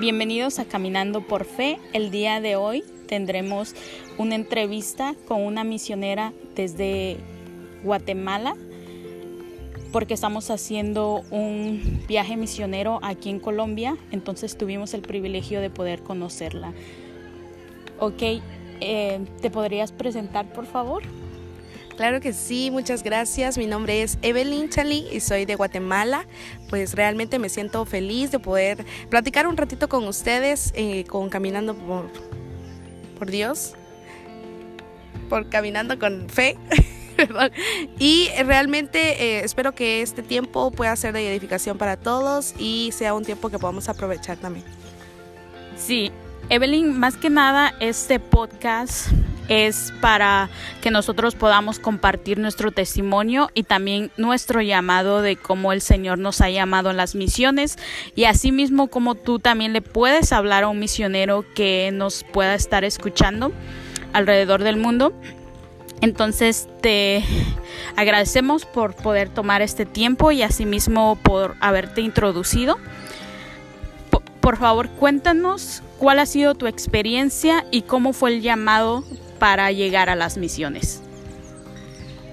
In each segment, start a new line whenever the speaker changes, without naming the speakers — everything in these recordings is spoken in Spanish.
Bienvenidos a Caminando por Fe. El día de hoy tendremos una entrevista con una misionera desde Guatemala porque estamos haciendo un viaje misionero aquí en Colombia, entonces tuvimos el privilegio de poder conocerla. Ok, eh, ¿te podrías presentar por favor?
Claro que sí, muchas gracias. Mi nombre es Evelyn Chali y soy de Guatemala. Pues realmente me siento feliz de poder platicar un ratito con ustedes, eh, con Caminando por, por Dios, por Caminando con Fe. y realmente eh, espero que este tiempo pueda ser de edificación para todos y sea un tiempo que podamos aprovechar también.
Sí, Evelyn, más que nada este podcast es para que nosotros podamos compartir nuestro testimonio y también nuestro llamado de cómo el Señor nos ha llamado en las misiones y asimismo como tú también le puedes hablar a un misionero que nos pueda estar escuchando alrededor del mundo. Entonces te agradecemos por poder tomar este tiempo y asimismo por haberte introducido. Por favor, cuéntanos cuál ha sido tu experiencia y cómo fue el llamado para llegar a las misiones?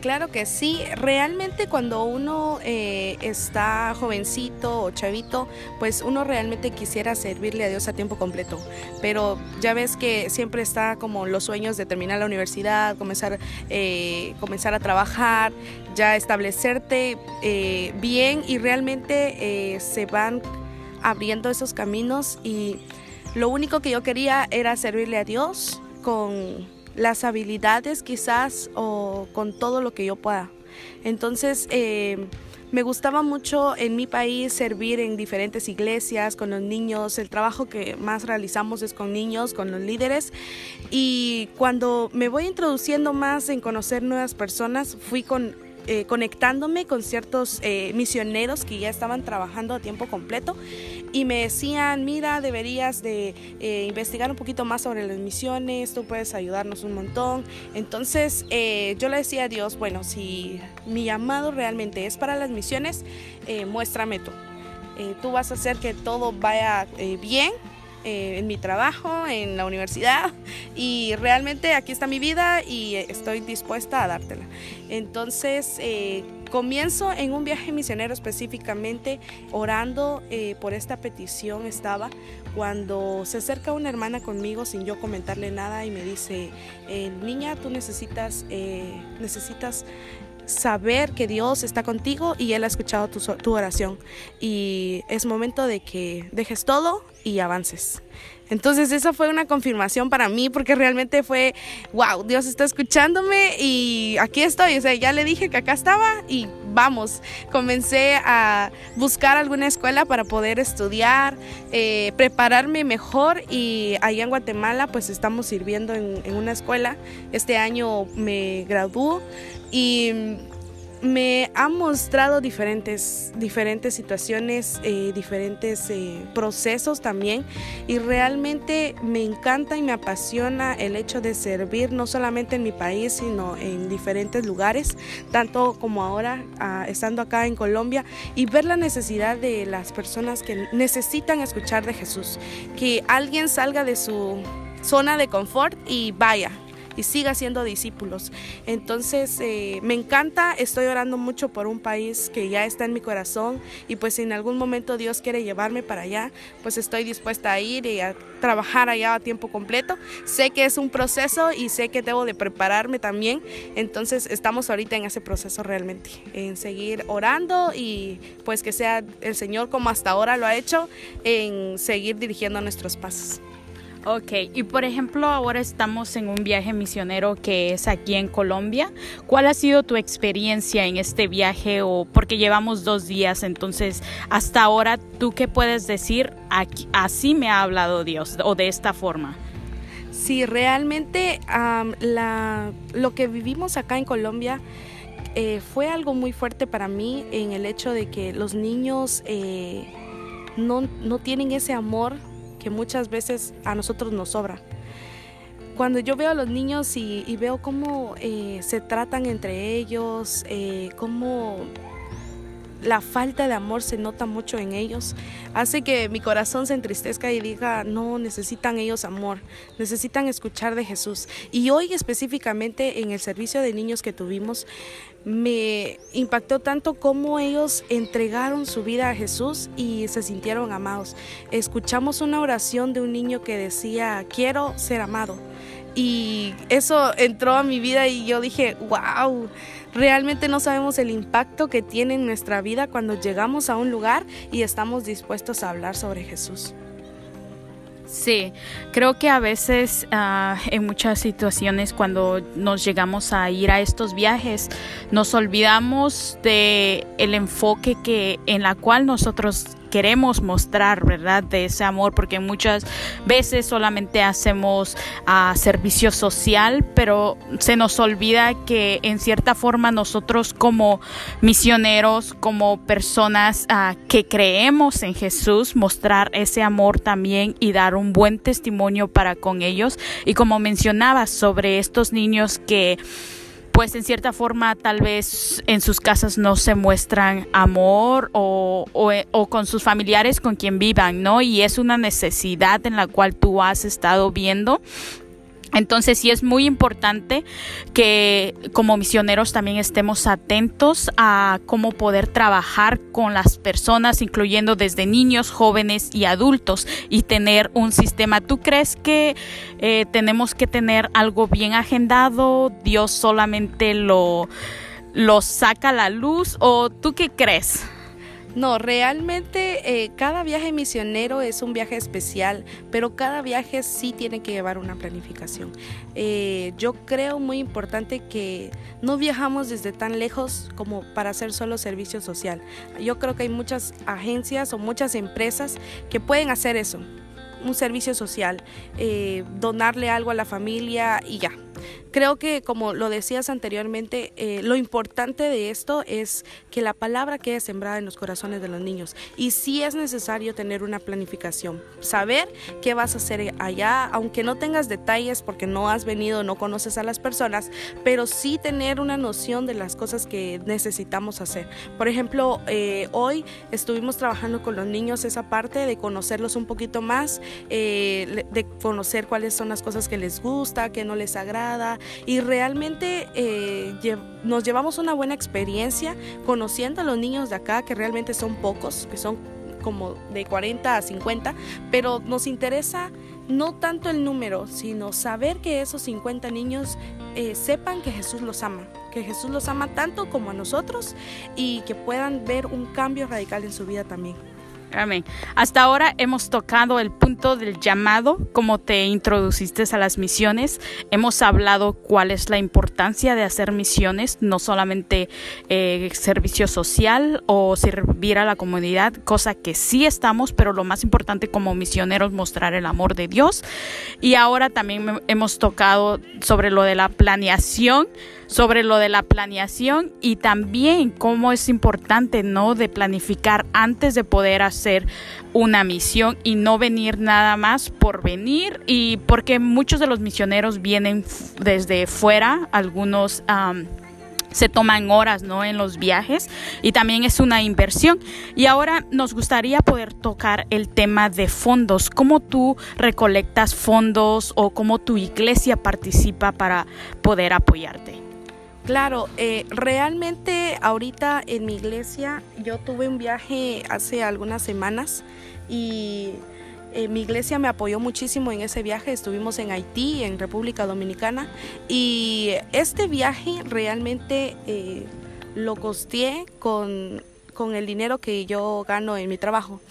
Claro que sí, realmente cuando uno eh, está jovencito o chavito, pues uno realmente quisiera servirle a Dios a tiempo completo, pero ya ves que siempre está como los sueños de terminar la universidad, comenzar, eh, comenzar a trabajar, ya establecerte eh, bien y realmente se van abriendo esos caminos y lo único que yo quería era servirle a Dios con las habilidades quizás o con todo lo que yo pueda. Entonces, eh, me gustaba mucho en mi país servir en diferentes iglesias con los niños. El trabajo que más realizamos es con niños, con los líderes. Y cuando me voy introduciendo más en conocer nuevas personas, fui con eh, conectándome con ciertos eh, misioneros que ya estaban trabajando a tiempo completo y me decían, mira, deberías de eh, investigar un poquito más sobre las misiones, tú puedes ayudarnos un montón. Entonces yo le decía a Dios, bueno, si mi llamado realmente es para las misiones, muéstrame tú. tú vas a hacer que todo vaya bien eh, en mi trabajo, en la universidad y realmente aquí está mi vida y estoy dispuesta a dártela. Entonces, eh, comienzo en un viaje misionero específicamente orando eh, por esta petición estaba cuando se acerca una hermana conmigo sin yo comentarle nada y me dice, niña, tú necesitas, necesitas saber que Dios está contigo y Él ha escuchado tu, tu, oración. Y es momento de que dejes todo y avances. Entonces esa fue una confirmación para mí porque realmente fue, wow, Dios está escuchándome y aquí estoy. O sea, ya le dije que acá estaba y vamos, comencé a buscar alguna escuela para poder estudiar, eh, prepararme mejor y allá en Guatemala pues estamos sirviendo en, en una escuela. Este año me graduó y me ha mostrado diferentes, diferentes situaciones, eh, diferentes eh, procesos también y realmente me encanta y me apasiona el hecho de servir no solamente en mi país sino en diferentes lugares, tanto como ahora ah, estando acá en Colombia y ver la necesidad de las personas que necesitan escuchar de Jesús, que alguien salga de su zona de confort y vaya, y siga siendo discípulos. Entonces, eh, me encanta, estoy orando mucho por un país que ya está en mi corazón y pues si en algún momento Dios quiere llevarme para allá, pues estoy dispuesta a ir y a trabajar allá a tiempo completo. Sé que es un proceso y sé que debo de prepararme también. Entonces, estamos ahorita en ese proceso realmente, en seguir orando y pues que sea el Señor como hasta ahora lo ha hecho, en seguir dirigiendo nuestros pasos.
Ok, y por ejemplo ahora estamos en un viaje misionero que es aquí en Colombia. ¿Cuál ha sido tu experiencia en este viaje o porque llevamos dos días? Entonces, hasta ahora, ¿tú qué puedes decir? así me ha hablado Dios o de esta forma.
Sí, realmente la, lo que vivimos acá en Colombia eh, fue algo muy fuerte para mí en el hecho de que los niños eh, no, no tienen ese amor muchas veces a nosotros nos sobra. Cuando yo veo a los niños y, veo cómo eh, se tratan entre ellos, eh, cómo la falta de amor se nota mucho en ellos, hace que mi corazón se entristezca y diga, no, necesitan ellos amor, necesitan escuchar de Jesús. Y hoy específicamente en el servicio de niños que tuvimos, me impactó tanto cómo ellos entregaron su vida a Jesús y se sintieron amados. Escuchamos una oración de un niño que decía, quiero ser amado. Y eso entró a mi vida y yo dije, wow, realmente no sabemos el impacto que tiene en nuestra vida cuando llegamos a un lugar y estamos dispuestos a hablar sobre Jesús.
Sí, creo que a veces ah, en muchas situaciones cuando nos llegamos a ir a estos viajes nos olvidamos de el enfoque que en la cual nosotros queremos mostrar, ¿verdad? De ese amor, porque muchas veces solamente hacemos uh, servicio social, pero se nos olvida que en cierta forma nosotros como misioneros, como personas uh, que creemos en Jesús, mostrar ese amor también y dar un buen testimonio para con ellos. Y como mencionaba sobre estos niños que pues en cierta forma tal vez en sus casas no se muestran amor o, o, con sus familiares con quien vivan, ¿no? Y es una necesidad en la cual tú has estado viendo entonces sí es muy importante que como misioneros también estemos atentos a cómo poder trabajar con las personas, incluyendo desde niños, jóvenes y adultos, y tener un sistema. ¿Tú crees que eh, tenemos que tener algo bien agendado? ¿Dios solamente lo, lo saca a la luz? ¿O tú qué crees?
No, realmente eh, cada viaje misionero es un viaje especial, pero cada viaje sí tiene que llevar una planificación. Eh, yo creo muy importante que no viajamos desde tan lejos como para hacer solo servicio social. Yo creo que hay muchas agencias o muchas empresas que pueden hacer eso, un servicio social, eh, donarle algo a la familia y ya, Creo que, como lo decías anteriormente, eh, lo importante de esto es que la palabra quede sembrada en los corazones de los niños. Y sí es necesario tener una planificación, saber qué vas a hacer allá, aunque no tengas detalles porque no has venido, no conoces a las personas, pero sí tener una noción de las cosas que necesitamos hacer. Por ejemplo, eh, hoy estuvimos trabajando con los niños esa parte de conocerlos un poquito más, eh, de conocer cuáles son las cosas que les gusta, que no les agrada y realmente eh, nos llevamos una buena experiencia conociendo a los niños de acá, que realmente son pocos, que son como de 40 a 50, pero nos interesa no tanto el número, sino saber que esos 50 niños eh, sepan que Jesús los ama, que Jesús los ama tanto como a nosotros y que puedan ver un cambio radical en su vida también.
Amén. Hasta ahora hemos tocado el punto del llamado, como te introduciste a las misiones. Hemos hablado cuál es la importancia de hacer misiones, no solamente eh, servicio social o servir a la comunidad, cosa que sí estamos, pero lo más importante como misioneros mostrar el amor de Dios. Y ahora también hemos tocado sobre lo de la planeación sobre lo de la planeación y también cómo es importante, ¿no? De planificar antes de poder hacer una misión y no venir nada más por venir y porque muchos de los misioneros vienen desde fuera, algunos... se toman horas ¿no? en los viajes y también es una inversión. Y ahora nos gustaría poder tocar el tema de fondos, cómo tú recolectas fondos o cómo tu iglesia participa para poder apoyarte.
Claro, eh, realmente ahorita en mi iglesia yo tuve un viaje hace algunas semanas y eh, mi iglesia me apoyó muchísimo en ese viaje. Estuvimos en Haití, en República Dominicana y este viaje realmente eh, lo costeé con, con el dinero que yo gano en mi trabajo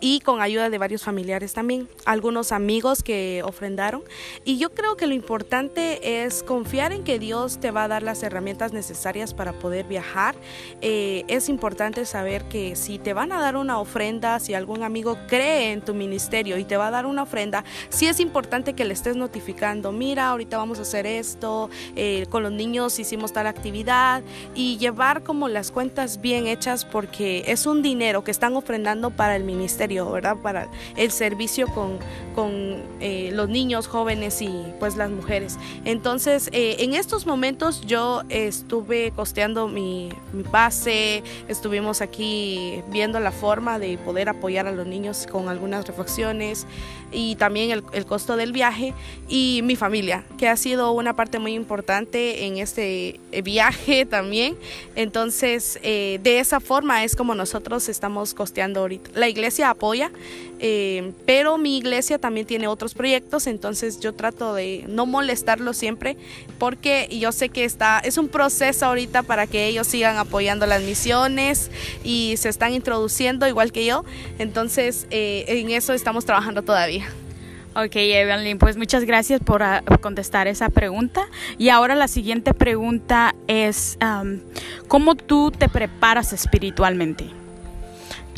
y con ayuda de varios familiares también, algunos amigos que ofrendaron. Y yo creo que lo importante es confiar en que Dios te va a dar las herramientas necesarias para poder viajar. Eh, es importante saber que si te van a dar una ofrenda, si algún amigo cree en tu ministerio y te va a dar una ofrenda, sí es importante que le estés notificando, mira, ahorita vamos a hacer esto, eh, con los niños hicimos tal actividad y llevar como las cuentas bien hechas porque es un dinero que están ofrendando para el ministerio ¿verdad? Para el servicio con, con eh, los niños, jóvenes y pues las mujeres. Entonces, eh, en estos momentos yo estuve costeando mi, mi base, estuvimos aquí viendo la forma de poder apoyar a los niños con algunas reflexiones y también el, el costo del viaje y mi familia, que ha sido una parte muy importante en este viaje también. Entonces, eh, de esa forma es como nosotros estamos costeando ahorita. La iglesia apoya, eh, pero mi iglesia también tiene otros proyectos, entonces yo trato de no molestarlo siempre, porque yo sé que está, es un proceso ahorita para que ellos sigan apoyando las misiones y se están introduciendo igual que yo, entonces eh, en eso estamos trabajando todavía.
Ok, Evelyn, pues muchas gracias por uh, contestar esa pregunta. Y ahora la siguiente pregunta es, um, ¿cómo tú te preparas espiritualmente?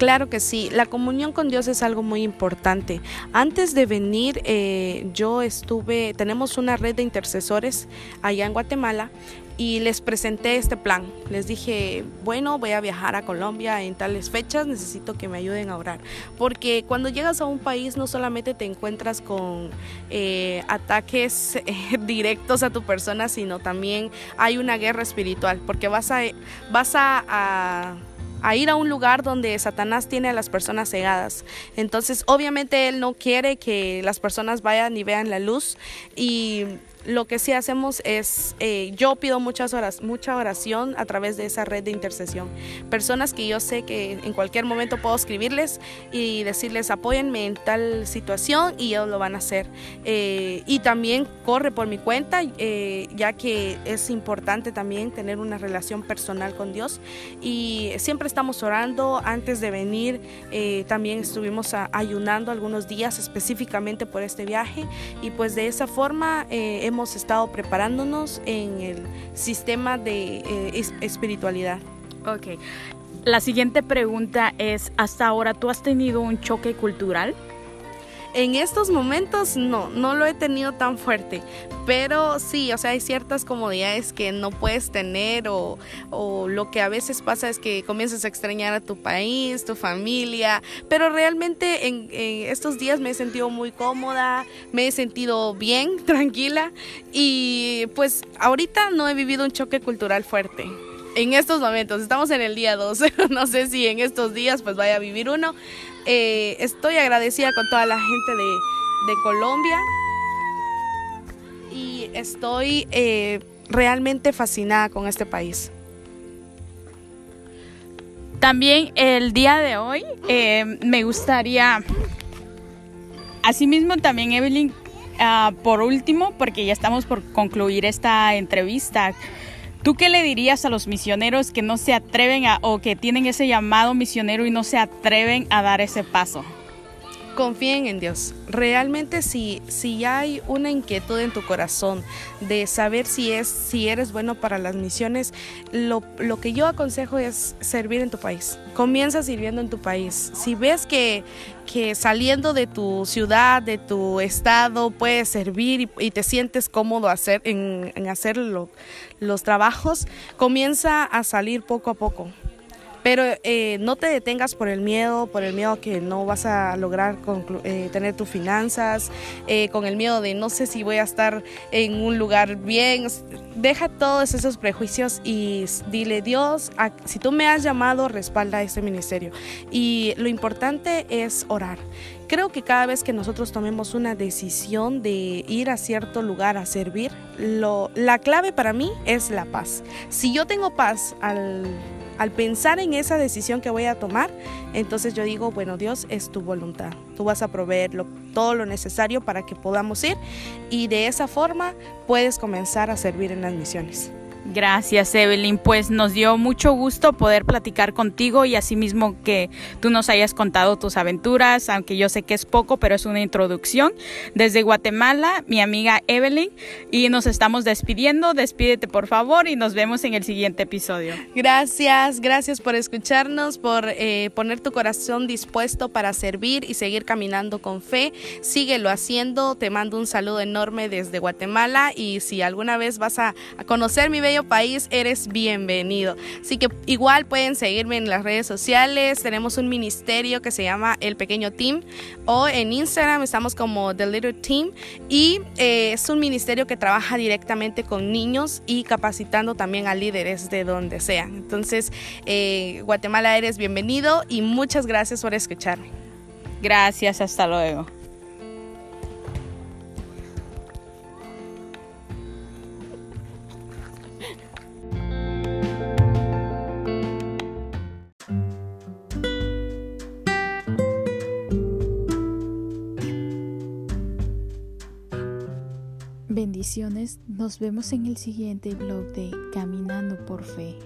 Claro que sí, la comunión con Dios es algo muy importante. Antes de venir, eh, yo estuve, tenemos una red de intercesores allá en Guatemala y les presenté este plan. Les dije, bueno, voy a viajar a Colombia en tales fechas, necesito que me ayuden a orar. Porque cuando llegas a un país no solamente te encuentras con eh, ataques eh, directos a tu persona, sino también hay una guerra espiritual, porque vas a, vas a, a a ir a un lugar donde Satanás tiene a las personas cegadas. Entonces, obviamente él no quiere que las personas vayan y vean la luz y lo que sí hacemos es, eh, yo pido muchas horas, mucha oración a través de esa red de intercesión. Personas que yo sé que en cualquier momento puedo escribirles y decirles apóyenme en tal situación y ellos lo van a hacer. Eh, y también corre por mi cuenta, eh, ya que es importante también tener una relación personal con Dios. Y siempre estamos orando antes de venir. también estuvimos ayunando algunos días específicamente por este viaje y pues de esa forma hemos estado preparándonos en el sistema de eh, espiritualidad.
Ok. La siguiente pregunta es, ¿hasta ahora tú has tenido un choque cultural?
En estos momentos no, no lo he tenido tan fuerte, pero sí, o sea, hay ciertas comodidades que no puedes tener o, o, lo que a veces pasa es que comienzas a extrañar a tu país, tu familia, pero realmente en, en estos días me he sentido muy cómoda, me he sentido bien, tranquila. Y pues ahorita no he vivido un choque cultural fuerte en estos momentos. Estamos en el día 12, no sé si en estos días pues vaya a vivir uno. Eh, estoy agradecida con toda la gente de, Colombia y estoy eh, realmente fascinada con este país.
También el día de hoy eh, me gustaría, asimismo también Evelyn, uh, por último, porque ya estamos por concluir esta entrevista, ¿Tú qué le dirías a los misioneros que no se atreven a, o que tienen ese llamado misionero y no se atreven a dar ese paso?
Confíen en Dios. Realmente si, si hay una inquietud en tu corazón de saber si, es, si eres bueno para las misiones, lo, lo que yo aconsejo es servir en tu país. Comienza sirviendo en tu país. Si ves que, que saliendo de tu ciudad, de tu estado, puedes servir y, te sientes cómodo hacer, en, en hacer los trabajos, comienza a salir poco a poco. Pero eh, no te detengas por el miedo, por el miedo que no vas a lograr eh, tener tus finanzas, eh, con el miedo de no sé si voy a estar en un lugar bien. Deja todos esos prejuicios y dile, Dios, si tú me has llamado, respalda este ministerio. Y lo importante es orar. Creo que cada vez que nosotros tomemos una decisión de ir a cierto lugar a servir, lo, la clave para mí es la paz. Si yo tengo paz al al pensar en esa decisión que voy a tomar, entonces yo digo, bueno, Dios es tu voluntad. Tú vas a proveer todo lo necesario para que podamos ir y de esa forma puedes comenzar a servir en las misiones.
Gracias, Evelyn. Pues nos dio mucho gusto poder platicar contigo y asimismo que tú nos hayas contado tus aventuras, aunque yo sé que es poco, pero es una introducción. Desde Guatemala, mi amiga Evelyn, y nos estamos despidiendo. Despídete, por favor, y nos vemos en el siguiente episodio.
Gracias, gracias por escucharnos, por eh, poner tu corazón dispuesto para servir y seguir caminando con fe. Síguelo haciendo. Te mando un saludo enorme desde Guatemala y si alguna vez vas a, a conocer mi bello país, eres bienvenido. Así que igual pueden seguirme en las redes sociales. Tenemos un ministerio que se llama El Pequeño Team o en Instagram estamos como The Little Team y eh, es un ministerio que trabaja directamente con niños y capacitando también a líderes de donde sean. Entonces, eh, Guatemala eres bienvenido y muchas gracias por escucharme.
Gracias, hasta luego.
Nos vemos en el siguiente blog de Caminando por Fe.